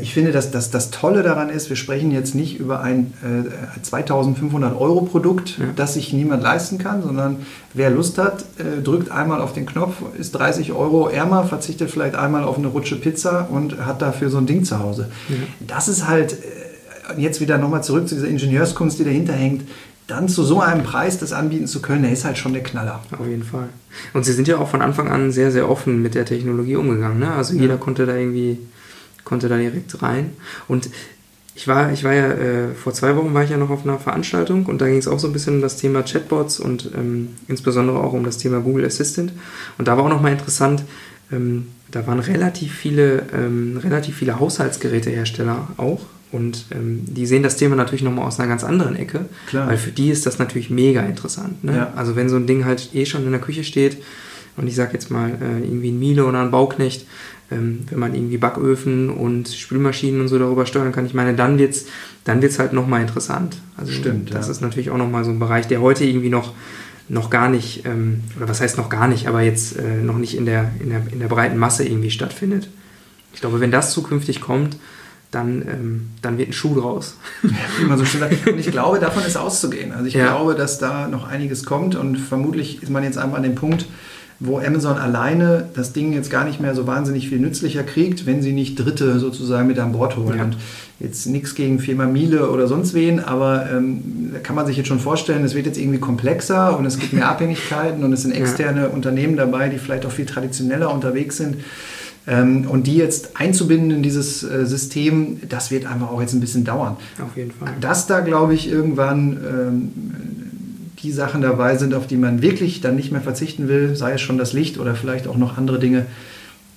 ich finde, dass, dass das Tolle daran ist, wir sprechen jetzt nicht über ein äh, 2500 Euro Produkt, ja. das sich niemand leisten kann, sondern wer Lust hat, äh, drückt einmal auf den Knopf, ist 30 Euro ärmer, verzichtet vielleicht einmal auf eine Rutsche Pizza und hat dafür so ein Ding zu Hause. Ja. Das ist halt, äh, jetzt wieder nochmal zurück zu dieser Ingenieurskunst, die dahinter hängt, dann zu so einem Preis das anbieten zu können, der ist halt schon der Knaller. Auf jeden Fall. Und Sie sind ja auch von Anfang an sehr, sehr offen mit der Technologie umgegangen. Ne? Also jeder konnte da irgendwie konnte da direkt rein. Und ich war, ich war ja, äh, vor zwei Wochen war ich ja noch auf einer Veranstaltung und da ging es auch so ein bisschen um das Thema Chatbots und ähm, insbesondere auch um das Thema Google Assistant. Und da war auch nochmal interessant, ähm, da waren relativ viele, ähm, relativ viele Haushaltsgerätehersteller auch. Und ähm, die sehen das Thema natürlich nochmal aus einer ganz anderen Ecke, Klar. weil für die ist das natürlich mega interessant. Ne? Ja. Also wenn so ein Ding halt eh schon in der Küche steht und ich sage jetzt mal äh, irgendwie ein Miele oder ein Bauknecht, ähm, wenn man irgendwie Backöfen und Spülmaschinen und so darüber steuern kann, ich meine, dann wird es dann wird's halt nochmal interessant. Also Stimmt, das ja. ist natürlich auch nochmal so ein Bereich, der heute irgendwie noch, noch gar nicht, ähm, oder was heißt noch gar nicht, aber jetzt äh, noch nicht in der, in, der, in der breiten Masse irgendwie stattfindet. Ich glaube, wenn das zukünftig kommt, dann, ähm, dann wird ein Schuh draus. Wie man so schön sagt. Und ich glaube, davon ist auszugehen. Also ich ja. glaube, dass da noch einiges kommt und vermutlich ist man jetzt einfach an dem Punkt, wo Amazon alleine das Ding jetzt gar nicht mehr so wahnsinnig viel nützlicher kriegt, wenn sie nicht Dritte sozusagen mit an Bord holen. Ja. Und jetzt nichts gegen Firma Miele oder sonst wen, aber ähm, da kann man sich jetzt schon vorstellen, es wird jetzt irgendwie komplexer und es gibt mehr [LAUGHS] Abhängigkeiten und es sind externe ja. Unternehmen dabei, die vielleicht auch viel traditioneller unterwegs sind. Ähm, und die jetzt einzubinden in dieses äh, System, das wird einfach auch jetzt ein bisschen dauern. Auf jeden Fall. Dass da, glaube ich, irgendwann ähm, die Sachen dabei sind, auf die man wirklich dann nicht mehr verzichten will, sei es schon das Licht oder vielleicht auch noch andere Dinge.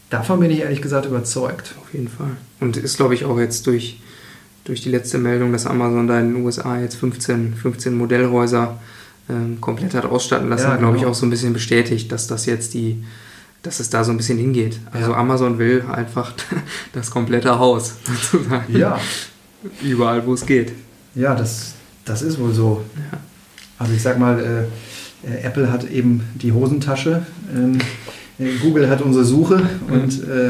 Davon bin ich ehrlich gesagt überzeugt. Auf jeden Fall. Und ist, glaube ich, auch jetzt durch, durch die letzte Meldung, dass Amazon da in den USA jetzt 15, 15 Modellhäuser ähm, komplett hat ausstatten lassen, ja, glaube ich, genau. auch so ein bisschen bestätigt, dass das jetzt die, dass es da so ein bisschen hingeht. Also ja. Amazon will einfach [LAUGHS] das komplette Haus [LAUGHS] sozusagen. Ja. Überall, wo es geht. Ja, das, das ist wohl so. Ja. Also ich sag mal, äh, äh, Apple hat eben die Hosentasche, ähm, äh, Google hat unsere Suche mhm. und äh,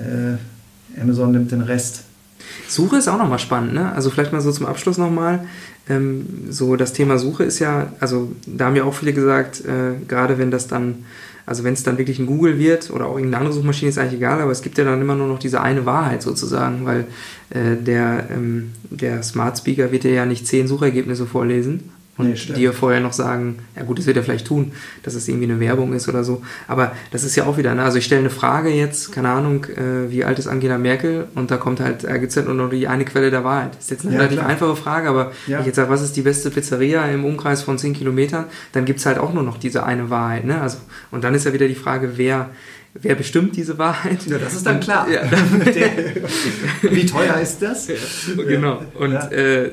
äh, Amazon nimmt den Rest. Suche ist auch nochmal spannend, ne? Also vielleicht mal so zum Abschluss nochmal. Ähm, so das Thema Suche ist ja, also da haben ja auch viele gesagt, äh, gerade wenn das dann, also wenn es dann wirklich ein Google wird oder auch irgendeine andere Suchmaschine, ist eigentlich egal, aber es gibt ja dann immer nur noch diese eine Wahrheit sozusagen, weil äh, der, ähm, der Smart Speaker wird dir ja nicht zehn Suchergebnisse vorlesen, und nee, dir vorher noch sagen, ja gut, das wird er vielleicht tun, dass es irgendwie eine Werbung ist oder so. Aber das ist ja auch wieder, ne? also ich stelle eine Frage jetzt, keine Ahnung, äh, wie alt ist Angela Merkel? Und da kommt halt, da gibt es halt nur noch die eine Quelle der Wahrheit. Das ist jetzt eine ja, relativ klar. einfache Frage, aber ja. wenn ich jetzt sage, was ist die beste Pizzeria im Umkreis von 10 Kilometern, dann gibt es halt auch nur noch diese eine Wahrheit. Ne? Also, und dann ist ja wieder die Frage, wer wer bestimmt diese Wahrheit? Ja, das ist dann klar. Ja. [LAUGHS] Wie teuer ist das? Genau. Und ja. äh,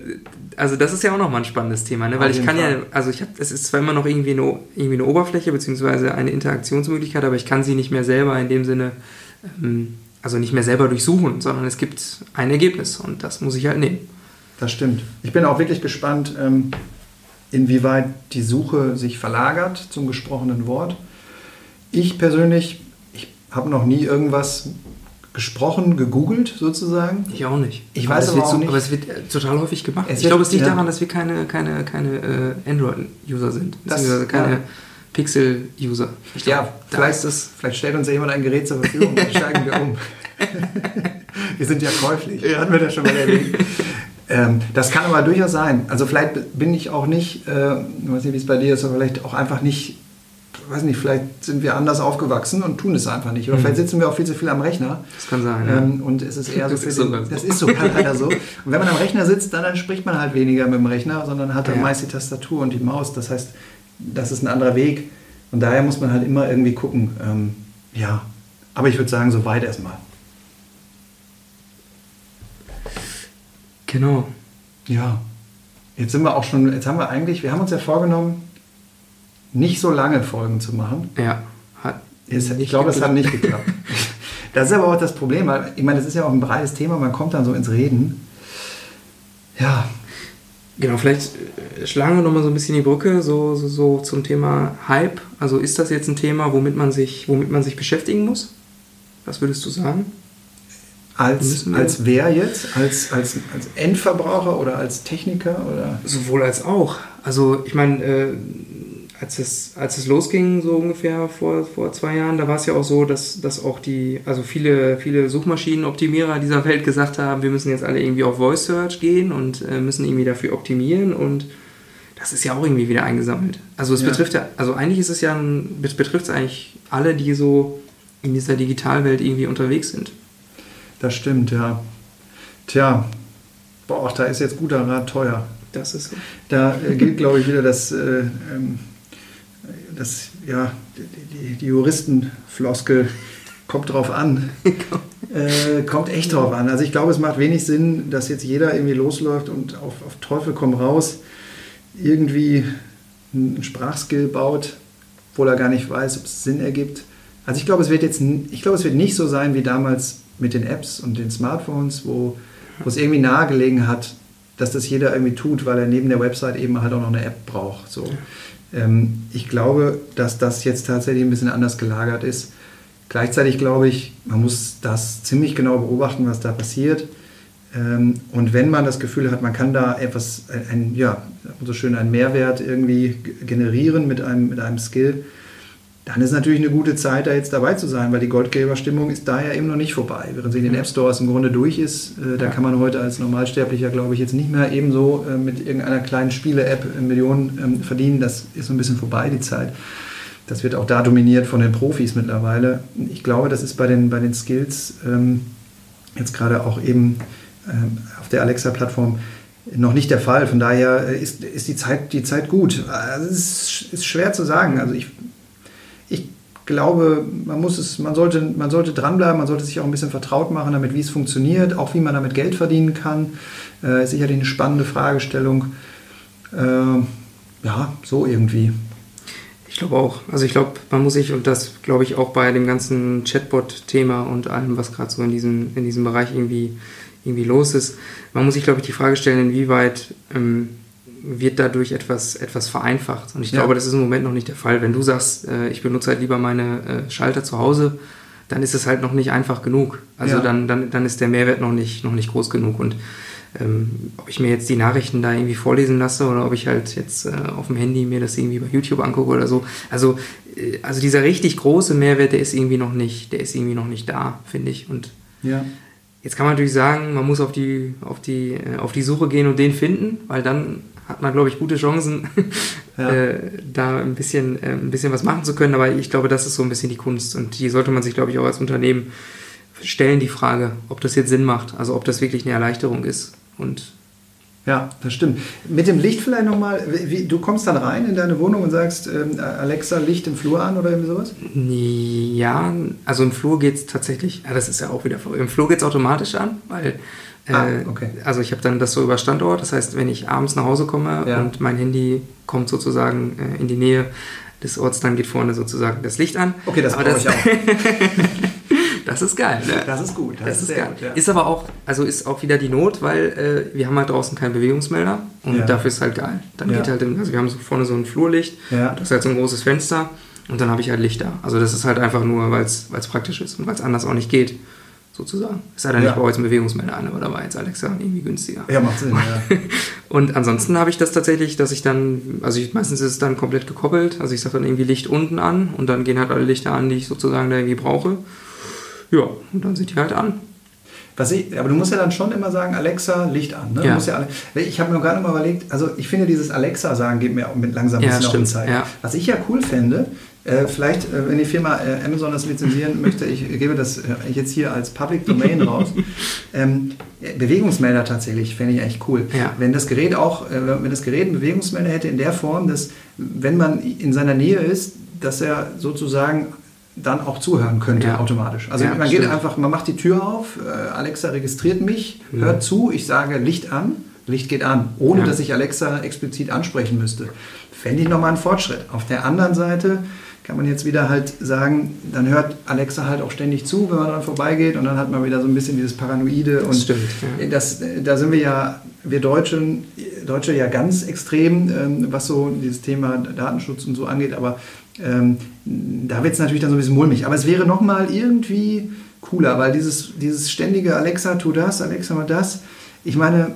also das ist ja auch nochmal ein spannendes Thema, ne? weil ich kann Fall. ja, also ich habe, es ist zwar immer noch irgendwie eine, irgendwie eine Oberfläche beziehungsweise eine Interaktionsmöglichkeit, aber ich kann sie nicht mehr selber in dem Sinne, ähm, also nicht mehr selber durchsuchen, sondern es gibt ein Ergebnis und das muss ich halt nehmen. Das stimmt. Ich bin auch wirklich gespannt, ähm, inwieweit die Suche sich verlagert zum gesprochenen Wort. Ich persönlich habe noch nie irgendwas gesprochen, gegoogelt sozusagen. Ich auch nicht. Ich aber weiß aber auch so, nicht. Aber es wird total häufig gemacht. Es ich glaube, es liegt ja. daran, dass wir keine, keine, keine äh, Android-User sind. Beziehungsweise keine ja. Pixel-User. Ja, vielleicht, ist, [LAUGHS] vielleicht stellt uns ja jemand ein Gerät zur Verfügung und [LAUGHS] steigen wir um. [LAUGHS] wir sind ja käuflich. Ja. Hatten wir das schon mal erwähnt. Ähm, das kann aber durchaus sein. Also vielleicht bin ich auch nicht, äh, ich weiß nicht, wie es bei dir ist, aber vielleicht auch einfach nicht, weiß nicht, vielleicht sind wir anders aufgewachsen und tun es einfach nicht. Oder mhm. vielleicht sitzen wir auch viel zu viel am Rechner. Das kann sein. Ähm, ja. Und es ist eher so, das, ist so, den, das ist so leider so. Und wenn man am Rechner sitzt, dann, dann spricht man halt weniger mit dem Rechner, sondern hat dann ja. meist die Tastatur und die Maus. Das heißt, das ist ein anderer Weg. Und daher muss man halt immer irgendwie gucken. Ähm, ja, aber ich würde sagen, so weit erstmal. Genau. Ja. Jetzt sind wir auch schon, jetzt haben wir eigentlich, wir haben uns ja vorgenommen, nicht so lange Folgen zu machen. Ja. Hat es, ich glaube, es hat nicht [LAUGHS] geklappt. das ist aber auch das Problem, weil ich meine, das ist ja auch ein breites Thema, man kommt dann so ins Reden. Ja. Genau, vielleicht äh, schlagen wir nochmal so ein bisschen die Brücke so, so, so zum Thema Hype. Also ist das jetzt ein Thema, womit man sich, womit man sich beschäftigen muss? Was würdest du sagen? Als, als wer jetzt? Als, als, als Endverbraucher oder als Techniker? Oder? Sowohl als auch. Also ich meine, äh, als, es, als es losging, so ungefähr vor, vor zwei Jahren, da war es ja auch so, dass, dass auch die, also viele, viele Suchmaschinenoptimierer dieser Welt gesagt haben, wir müssen jetzt alle irgendwie auf Voice Search gehen und äh, müssen irgendwie dafür optimieren und das ist ja auch irgendwie wieder eingesammelt. Also es ja. betrifft ja, also eigentlich ist es ja, betrifft es eigentlich alle, die so in dieser Digitalwelt irgendwie unterwegs sind. Das stimmt, ja. Tja, boah, da ist jetzt guter Rat teuer. Das ist so. Da äh, gilt, glaube ich, wieder das, äh, ähm, das ja, die, die Juristenfloskel kommt drauf an. [LAUGHS] äh, kommt echt drauf an. Also ich glaube, es macht wenig Sinn, dass jetzt jeder irgendwie losläuft und auf, auf Teufel komm raus irgendwie einen Sprachskill baut, obwohl er gar nicht weiß, ob es Sinn ergibt. Also ich glaube, es wird jetzt, ich glaube, es wird nicht so sein wie damals mit den Apps und den Smartphones, wo, wo es irgendwie nahegelegen hat, dass das jeder irgendwie tut, weil er neben der Website eben halt auch noch eine App braucht. So. Ähm, ich glaube, dass das jetzt tatsächlich ein bisschen anders gelagert ist. Gleichzeitig glaube ich, man muss das ziemlich genau beobachten, was da passiert. Ähm, und wenn man das Gefühl hat, man kann da etwas, ein, ja, so schön einen Mehrwert irgendwie generieren mit einem, mit einem Skill, dann ist natürlich eine gute Zeit, da jetzt dabei zu sein, weil die Goldgräberstimmung ist da ja eben noch nicht vorbei. Während sie in den App Stores im Grunde durch ist, äh, da kann man heute als Normalsterblicher, glaube ich, jetzt nicht mehr ebenso äh, mit irgendeiner kleinen Spiele-App äh, Millionen ähm, verdienen. Das ist so ein bisschen vorbei, die Zeit. Das wird auch da dominiert von den Profis mittlerweile. Ich glaube, das ist bei den, bei den Skills ähm, jetzt gerade auch eben ähm, auf der Alexa-Plattform noch nicht der Fall. Von daher äh, ist, ist die, Zeit, die Zeit gut. Also es ist, ist schwer zu sagen. Also ich ich glaube, man muss es, man sollte, man sollte dranbleiben, man sollte sich auch ein bisschen vertraut machen damit, wie es funktioniert, auch wie man damit Geld verdienen kann. Äh, ist sicherlich eine spannende Fragestellung. Äh, ja, so irgendwie. Ich glaube auch. Also ich glaube, man muss sich, und das glaube ich auch bei dem ganzen Chatbot-Thema und allem, was gerade so in diesem, in diesem Bereich irgendwie, irgendwie los ist, man muss sich, glaube ich, die Frage stellen, inwieweit ähm, wird dadurch etwas, etwas vereinfacht. Und ich ja. glaube, das ist im Moment noch nicht der Fall. Wenn du sagst, äh, ich benutze halt lieber meine äh, Schalter zu Hause, dann ist es halt noch nicht einfach genug. Also ja. dann, dann, dann ist der Mehrwert noch nicht, noch nicht groß genug. Und ähm, ob ich mir jetzt die Nachrichten da irgendwie vorlesen lasse oder ob ich halt jetzt äh, auf dem Handy mir das irgendwie bei YouTube angucke oder so. Also, äh, also dieser richtig große Mehrwert, der ist irgendwie noch nicht, der ist irgendwie noch nicht da, finde ich. Und ja. jetzt kann man natürlich sagen, man muss auf die, auf die, äh, auf die Suche gehen und den finden, weil dann hat man, glaube ich, gute Chancen, ja. [LAUGHS] äh, da ein bisschen, äh, ein bisschen was machen zu können. Aber ich glaube, das ist so ein bisschen die Kunst. Und die sollte man sich, glaube ich, auch als Unternehmen stellen, die Frage, ob das jetzt Sinn macht. Also ob das wirklich eine Erleichterung ist. Und ja, das stimmt. Mit dem Licht vielleicht nochmal, du kommst dann rein in deine Wohnung und sagst, ähm, Alexa, Licht im Flur an oder irgendwie sowas? Ja, also im Flur geht es tatsächlich, ja, das ist ja auch wieder, im Flur geht es automatisch an, weil Ah, äh, okay. Also ich habe dann das so über Standort, das heißt, wenn ich abends nach Hause komme ja. und mein Handy kommt sozusagen äh, in die Nähe des Orts, dann geht vorne sozusagen das Licht an. Okay, das brauche ich auch. [LAUGHS] das ist geil. Ne? Das ist gut. Das, das ist, ist geil. Gut, ja. Ist aber auch, also ist auch wieder die Not, weil äh, wir haben halt draußen keinen Bewegungsmelder und ja. dafür ist halt geil. Dann geht halt, also wir haben so vorne so ein Flurlicht, das ist halt so ein großes Fenster und dann habe ich halt Licht da. Also das ist halt einfach nur, weil es praktisch ist und weil es anders auch nicht geht sozusagen. Es sei denn, ja. ich baue jetzt einen Bewegungsmelder an, aber da war jetzt Alexa irgendwie günstiger. Ja, macht Sinn, ja. [LAUGHS] Und ansonsten habe ich das tatsächlich, dass ich dann, also ich, meistens ist es dann komplett gekoppelt, also ich sage dann irgendwie Licht unten an und dann gehen halt alle Lichter an, die ich sozusagen da irgendwie brauche. Ja, und dann sind die halt an. Was ich, aber du musst ja dann schon immer sagen, Alexa, Licht an. Ne? Du Ja. musst ja, alle- ich habe mir gerade mal überlegt, also ich finde dieses Alexa-Sagen geht mir auch mit langsam ein Ja, bisschen auf stimmt, Zeit. ja. Was ich ja cool fände, äh, vielleicht, äh, wenn die Firma äh, Amazon das lizenzieren [LAUGHS] möchte, ich gebe das äh, jetzt hier als Public Domain raus. Ähm, äh, Bewegungsmelder tatsächlich fände ich eigentlich cool. Ja. Wenn das Gerät auch, wenn das Gerät einen Bewegungsmelder hätte in der Form, dass wenn man in seiner Nähe ist, dass er sozusagen dann auch zuhören könnte Ja. automatisch. Also Ja, man geht stimmt. einfach, man macht die Tür auf, Alexa registriert mich, hört zu, ich sage Licht an, Licht geht an, ohne dass ich Alexa explizit ansprechen müsste. Fände ich nochmal einen Fortschritt. Auf der anderen Seite kann man jetzt wieder halt sagen, dann hört Alexa halt auch ständig zu, wenn man dran vorbeigeht und dann hat man wieder so ein bisschen dieses Paranoide und stimmt, ja. das, da sind wir ja, wir Deutschen, Deutsche ja ganz extrem, ähm, was so dieses Thema Datenschutz und so angeht, aber ähm, da wird es natürlich dann so ein bisschen mulmig. Aber es wäre nochmal irgendwie cooler, weil dieses, dieses ständige Alexa, tu das, Alexa, mal das, ich meine,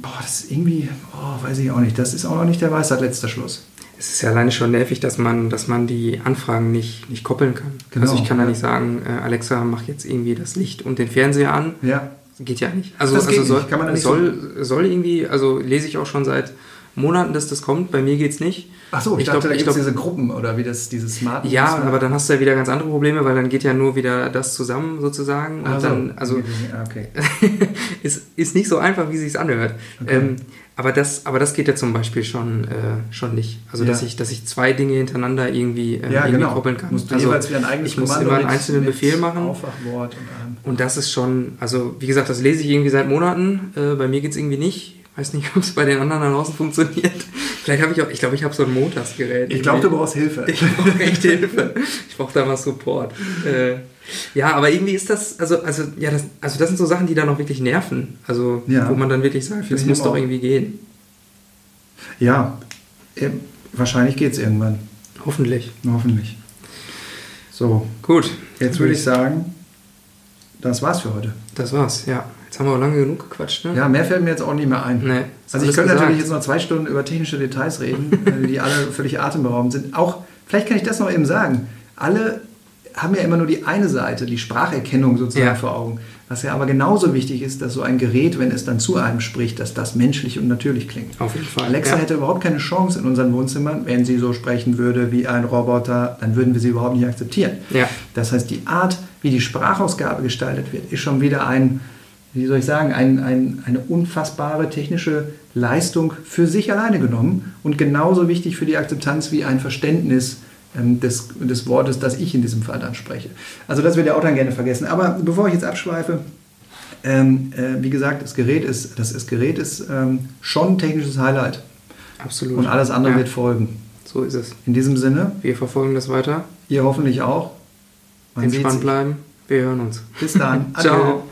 boah, das ist irgendwie, oh, weiß ich auch nicht, das ist auch noch nicht der Weisheit letzter Schluss. Es ist ja alleine schon nervig, dass man, dass man die Anfragen nicht, nicht koppeln kann. Genau, also ich kann ja. nicht sagen, äh, Alexa, mach jetzt irgendwie das Licht und den Fernseher an. Ja, Geht ja nicht. Also, Das geht also soll, nicht, kann man nicht soll, soll irgendwie, also lese ich auch schon seit Monaten, dass das kommt. Bei mir geht's nicht. ach so, ich, Ich dachte, glaub- da ich gibt es diese Gruppen oder wie das, dieses Smart Ja, Smart- aber dann hast du ja wieder ganz andere Probleme, weil dann geht ja nur wieder das zusammen sozusagen. Und Ach so, dann, also ja, okay. [LAUGHS] ist, ist nicht so einfach, wie sich's anhört. Okay. Ähm, aber, das, aber das geht ja zum Beispiel schon, äh, schon nicht. Also dass Ja. ich, dass ich zwei Dinge hintereinander irgendwie, äh, Ja, irgendwie genau. koppeln kann. Musst du also jeweils wieder ein eigenes ich muss Kommando immer einen einzelnen Befehl machen. Aufwachwort und. Und das ist schon, also wie gesagt, das lese ich irgendwie seit Monaten. Äh, bei mir geht's irgendwie nicht. Weiß nicht, [LAUGHS] ob es bei den anderen da draußen funktioniert. Vielleicht habe ich auch, ich glaube, ich habe so ein Montagsgerät. Ich glaube, du brauchst Hilfe. Ich brauche echt Hilfe. Ich brauche da mal Support. Äh, ja, aber irgendwie ist das, also, also, ja, das, also das sind so Sachen, die dann auch wirklich nerven. Also, Ja. wo man dann wirklich sagt, das muss doch irgendwie gehen. Ja, äh, wahrscheinlich geht es irgendwann. Hoffentlich. Hoffentlich. So, Gut. jetzt würde ich sagen, das war's für heute. Das war's, ja. Jetzt haben wir auch lange genug gequatscht, ne? Ja, mehr fällt mir jetzt auch nicht mehr ein. Nee, also ich könnte natürlich jetzt noch zwei Stunden über technische Details reden, äh, die alle völlig atemberaubend sind. Auch, vielleicht kann ich das noch eben sagen, alle haben ja immer nur die eine Seite, die Spracherkennung sozusagen Ja. vor Augen. Was ja aber genauso wichtig ist, dass so ein Gerät, wenn es dann zu einem spricht, dass das menschlich und natürlich klingt. Auf jeden Fall. Alexa ja. hätte überhaupt keine Chance in unseren Wohnzimmern, wenn sie so sprechen würde wie ein Roboter, dann würden wir sie überhaupt nicht akzeptieren. Ja. Das heißt, die Art, wie die Sprachausgabe gestaltet wird, ist schon wieder ein, wie soll ich sagen, ein, ein, eine unfassbare technische Leistung für sich alleine genommen und genauso wichtig für die Akzeptanz wie ein Verständnis des, des Wortes, das ich in diesem Fall dann spreche. Also das wird auch dann gerne vergessen. Aber bevor ich jetzt abschweife, ähm, äh, wie gesagt, das Gerät ist, das, das Gerät ist ähm, schon ein technisches Highlight Absolut. und alles andere ja. wird folgen. So ist es. In diesem Sinne, Wir verfolgen das weiter. ihr hoffentlich auch. Man Entspannt bleiben. Wir hören uns. Bis dann. [LAUGHS] Ciao.